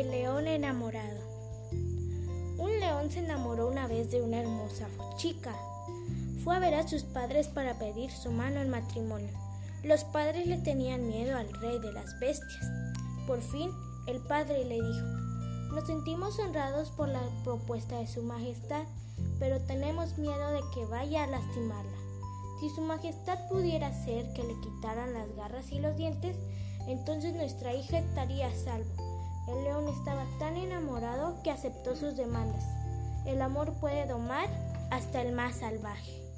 El león enamorado. Un león se enamoró una vez de una hermosa chica. Fue a ver a sus padres para pedir su mano en matrimonio. Los padres le tenían miedo al rey de las bestias. Por fin, el padre le dijo, nos sentimos honrados por la propuesta de Su Majestad, pero tenemos miedo de que vaya a lastimarla. Si Su Majestad pudiera hacer que le quitaran las garras y los dientes, entonces nuestra hija estaría a salvo el león estaba tan enamorado que aceptó sus demandas. El amor puede domar hasta el más salvaje.